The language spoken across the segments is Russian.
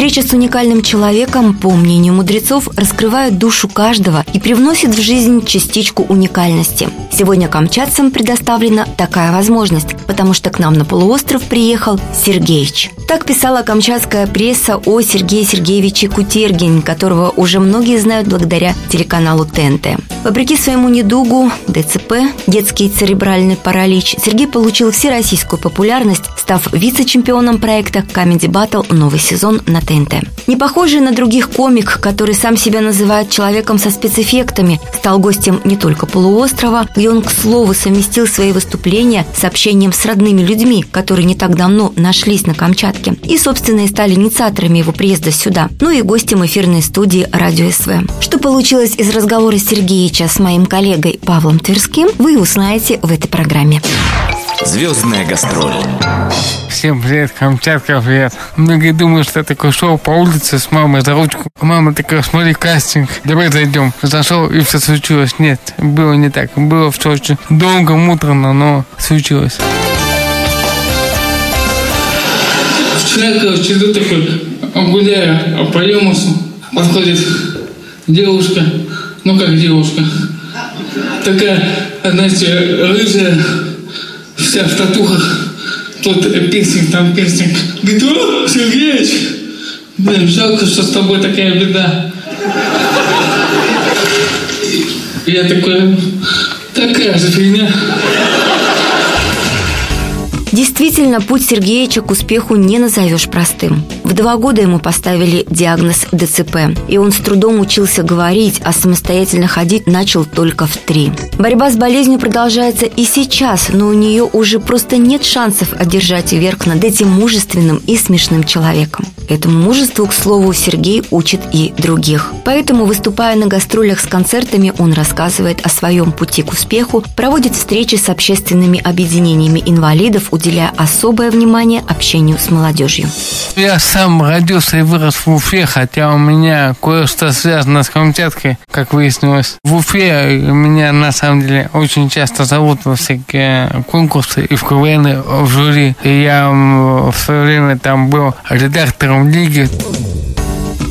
Встреча с уникальным человеком, по мнению мудрецов, раскрывает душу каждого и привносит в жизнь частичку уникальности. Сегодня камчатцам предоставлена такая возможность, потому что к нам на полуостров приехал Сергеич. Так писала камчатская пресса о Сергее Сергеевиче Кутергин, которого уже многие знают благодаря телеканалу ТНТ. Вопреки своему недугу, ДЦП, детский церебральный паралич, Сергей получил всероссийскую популярность, став вице-чемпионом проекта Comedy Battle новый сезон на ТНТ. Не похожий на других комик, который сам себя называет человеком со спецэффектами, стал гостем не только полуострова, где он, к слову, совместил свои выступления с общением с родными людьми, которые не так давно нашлись на Камчатке, и, собственно, и стали инициаторами его приезда сюда, ну и гостем эфирной студии «Радио СВ». Что получилось из разговора Сергеевича с моим коллегой Павлом Тверским, вы узнаете в этой программе. Звездная гастроль. Всем привет, Камчатка, привет. Многие думают, что я такой шел по улице с мамой за ручку. Мама такая, смотри, кастинг, давай зайдем. Зашел, и все случилось. Нет, было не так. Было все очень долго, муторно, но случилось. Вчера, короче, иду такой, гуляю по Юмусу, подходит девушка, ну как девушка, такая, знаете, рыжая, вся в татухах, тут пирсинг, там пирсинг. Говорит, о, Сергеич, блин, жалко, что с тобой такая беда. Я такой, такая же фигня. Действительно, путь Сергеевича к успеху не назовешь простым. В два года ему поставили диагноз ДЦП, и он с трудом учился говорить, а самостоятельно ходить начал только в три. Борьба с болезнью продолжается и сейчас, но у нее уже просто нет шансов одержать верх над этим мужественным и смешным человеком. Этому мужеству, к слову, Сергей учит и других. Поэтому, выступая на гастролях с концертами, он рассказывает о своем пути к успеху, проводит встречи с общественными объединениями инвалидов, уделяя особое внимание общению с молодежью. Я сам родился и вырос в Уфе, хотя у меня кое-что связано с Камчаткой, как выяснилось. В Уфе меня на самом деле очень часто зовут во всякие конкурсы и в КВН, в жюри. И я в свое время там был редактором лиги.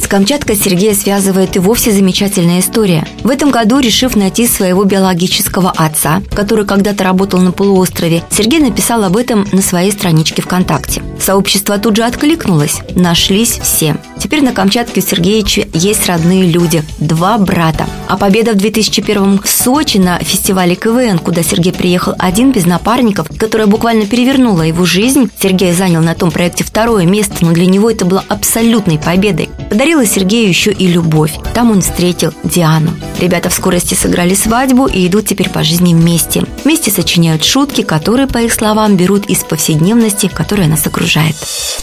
С Камчаткой Сергея связывает и вовсе замечательная история. В этом году, решив найти своего биологического отца, который когда-то работал на полуострове, Сергей написал об этом на своей страничке ВКонтакте. Сообщество тут же откликнулось. Нашлись все. Теперь на Камчатке у Сергеевича есть родные люди. Два брата. А победа в 2001 в Сочи на фестивале КВН, куда Сергей приехал один без напарников, которая буквально перевернула его жизнь. Сергей занял на том проекте второе место, но для него это было абсолютной победой. Подарила Сергею еще и любовь. Там он встретил Диану. Ребята в скорости сыграли свадьбу и идут теперь по жизни вместе. Вместе сочиняют шутки, которые, по их словам, берут из повседневности, которая нас окружает.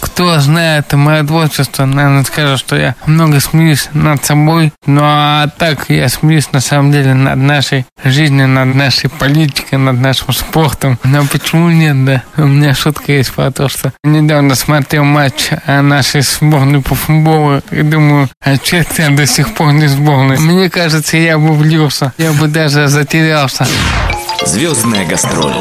Кто знает мое творчество, наверное, скажет, что я много смеюсь над собой. Ну а так я смеюсь на самом деле над нашей жизнью, над нашей политикой, над нашим спортом. Но почему нет, да? У меня шутка есть про то, что недавно смотрел матч нашей сборной по футболу и думаю, а че я до сих пор не сборной? Мне кажется, я бы влился, я бы даже затерялся. Звездная гастроль.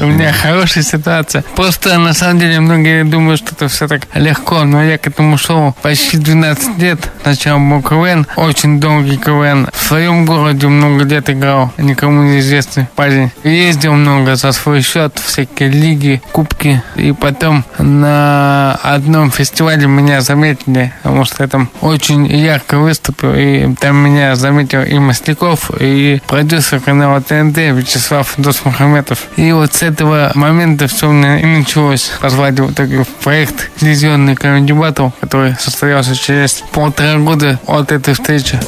У меня хорошая ситуация. Просто на самом деле многие думают, что это все так легко, но я к этому шел почти 12 лет. Сначала был КВН, очень долгий КВН. В своем городе много лет играл, никому неизвестный парень. Ездил много за свой счет, всякие лиги, кубки. И потом на одном фестивале меня заметили, потому что я там очень ярко выступил. И там меня заметил и Масляков, и продюсер канала ТНТ Вячеслав Досмухаметов. И вот с этого момента все у меня и началось. Позвали вот такой проект «Телевизионный комедий батл», который состоялся через полтора года от этой встречи.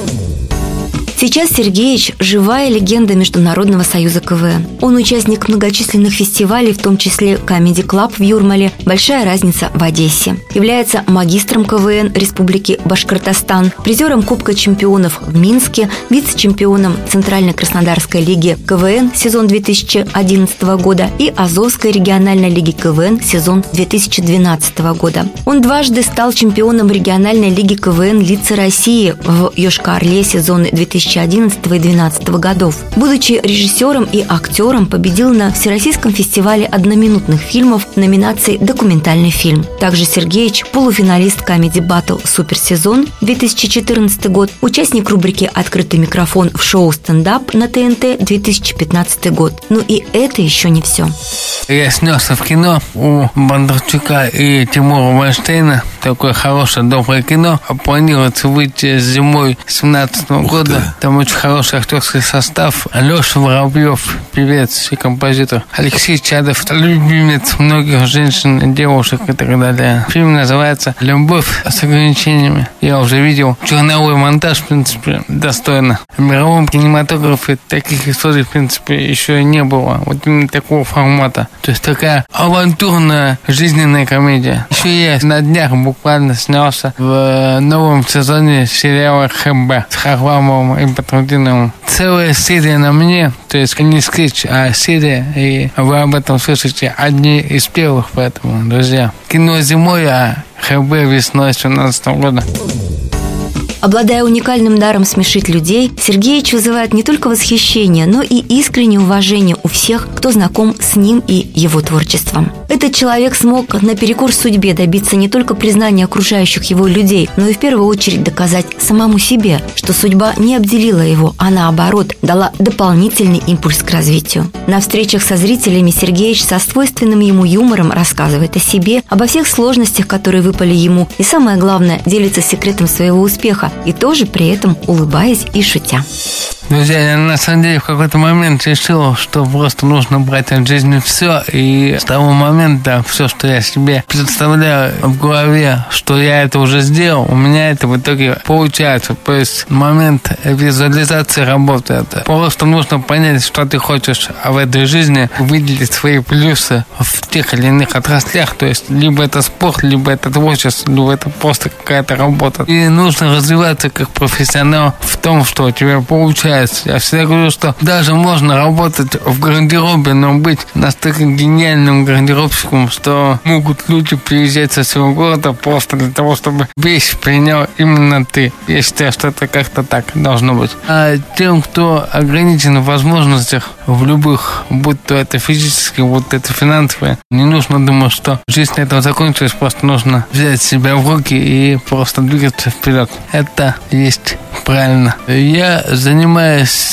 Сейчас Сергеевич – живая легенда Международного союза КВН. Он участник многочисленных фестивалей, в том числе Comedy Club в Юрмале, «Большая разница» в Одессе. Является магистром КВН Республики Башкортостан, призером Кубка чемпионов в Минске, вице-чемпионом Центральной Краснодарской лиги КВН сезон 2011 года и Азовской региональной лиги КВН сезон 2012 года. Он дважды стал чемпионом региональной лиги КВН «Лица России» в Йошкар-Оле сезоны 2011 и 2012 годов. Будучи режиссером и актером, победил на Всероссийском фестивале одноминутных фильмов в номинации «Документальный фильм». Также Сергеевич – полуфиналист Comedy Battle Суперсезон 2014 год, участник рубрики «Открытый микрофон» в шоу «Стендап» на ТНТ 2015 год. Ну и это еще не все. Я снялся в кино у Бондарчука и Тимура Вайнштейна. Такое хорошее, доброе кино. Планируется выйти зимой 17 года. Там очень хороший актерский состав. Леша Воробьев, певец и композитор. Алексей Чадов, любимец многих женщин, девушек и так далее. Фильм называется «Любовь с ограничениями». Я уже видел черновой монтаж, в принципе, достойно. В мировом кинематографе таких историй, в принципе, еще не было. Вот именно такого формата. То есть такая авантюрная жизненная комедия. Еще я на днях буквально снялся в новом сезоне сериала ХБ с Харламовым и Патрудиновым. Целая серия на мне, то есть не скетч, а серия, и вы об этом слышите одни из первых, поэтому, друзья. Кино зимой, а ХБ весной 2017 года. Обладая уникальным даром смешить людей, Сергеевич вызывает не только восхищение, но и искреннее уважение у всех, кто знаком с ним и его творчеством. Этот человек смог наперекор судьбе добиться не только признания окружающих его людей, но и в первую очередь доказать самому себе, что судьба не обделила его, а наоборот дала дополнительный импульс к развитию. На встречах со зрителями Сергеевич со свойственным ему юмором рассказывает о себе, обо всех сложностях, которые выпали ему, и самое главное, делится секретом своего успеха, и тоже при этом улыбаясь и шутя. Друзья, я на самом деле в какой-то момент решил, что просто нужно брать от жизни все. И с того момента все, что я себе представляю в голове, что я это уже сделал, у меня это в итоге получается. То есть момент визуализации работает. Просто нужно понять, что ты хочешь в этой жизни, выделить свои плюсы в тех или иных отраслях. То есть либо это спорт, либо это творчество, либо это просто какая-то работа. И нужно развиваться как профессионал в том, что у тебя получается получается. Я всегда говорю, что даже можно работать в гардеробе, но быть настолько гениальным гардеробщиком, что могут люди приезжать со своего города просто для того, чтобы вещь принял именно ты. Я считаю, что это как-то так должно быть. А тем, кто ограничен в возможностях в любых, будь то это физические, будь то это финансовые, не нужно думать, что жизнь на этом закончилась, просто нужно взять себя в руки и просто двигаться вперед. Это есть правильно. Я занимаюсь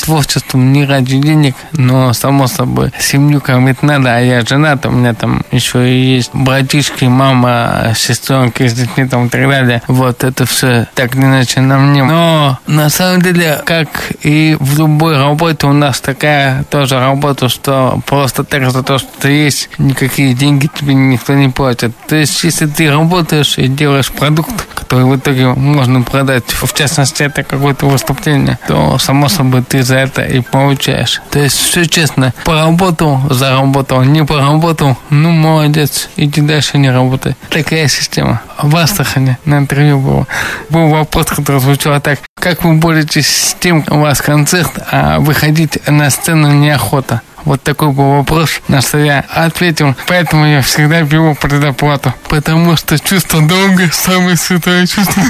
творчеством не ради денег, но, само собой, семью кормить надо, а я женат, у меня там еще и есть братишки, мама, сестренки с детьми там и так далее. Вот это все так или иначе на мне. Но, на самом деле, как и в любой работе, у нас такая тоже работа, что просто так за то, что ты есть, никакие деньги тебе никто не платит. То есть, если ты работаешь и делаешь продукт, который в итоге можно продать, в частности, это какое-то выступление, то, само собой, ты за это и получаешь. То есть, все честно. Поработал, заработал, не поработал, ну, молодец, иди дальше не работай. Такая система. В Астрахане на интервью было. Был вопрос, который звучал так. Как вы боретесь с тем, у вас концерт, а выходить на сцену неохота? Вот такой был вопрос, на что я ответил. Поэтому я всегда беру предоплату. Потому что чувство долга самое святое чувство.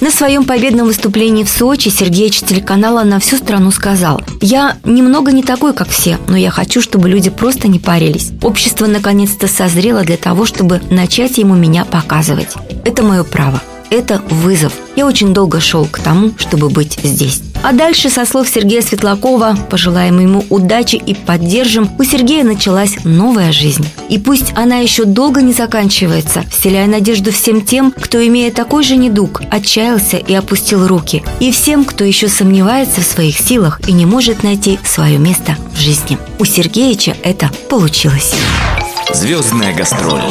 На своем победном выступлении в Сочи Сергеевич телеканала на всю страну сказал «Я немного не такой, как все, но я хочу, чтобы люди просто не парились. Общество наконец-то созрело для того, чтобы начать ему меня показывать. Это мое право. Это вызов. Я очень долго шел к тому, чтобы быть здесь. А дальше, со слов Сергея Светлакова, пожелаем ему удачи и поддержим, у Сергея началась новая жизнь. И пусть она еще долго не заканчивается, вселяя надежду всем тем, кто, имея такой же недуг, отчаялся и опустил руки, и всем, кто еще сомневается в своих силах и не может найти свое место в жизни. У Сергеича это получилось. Звездная гастроль.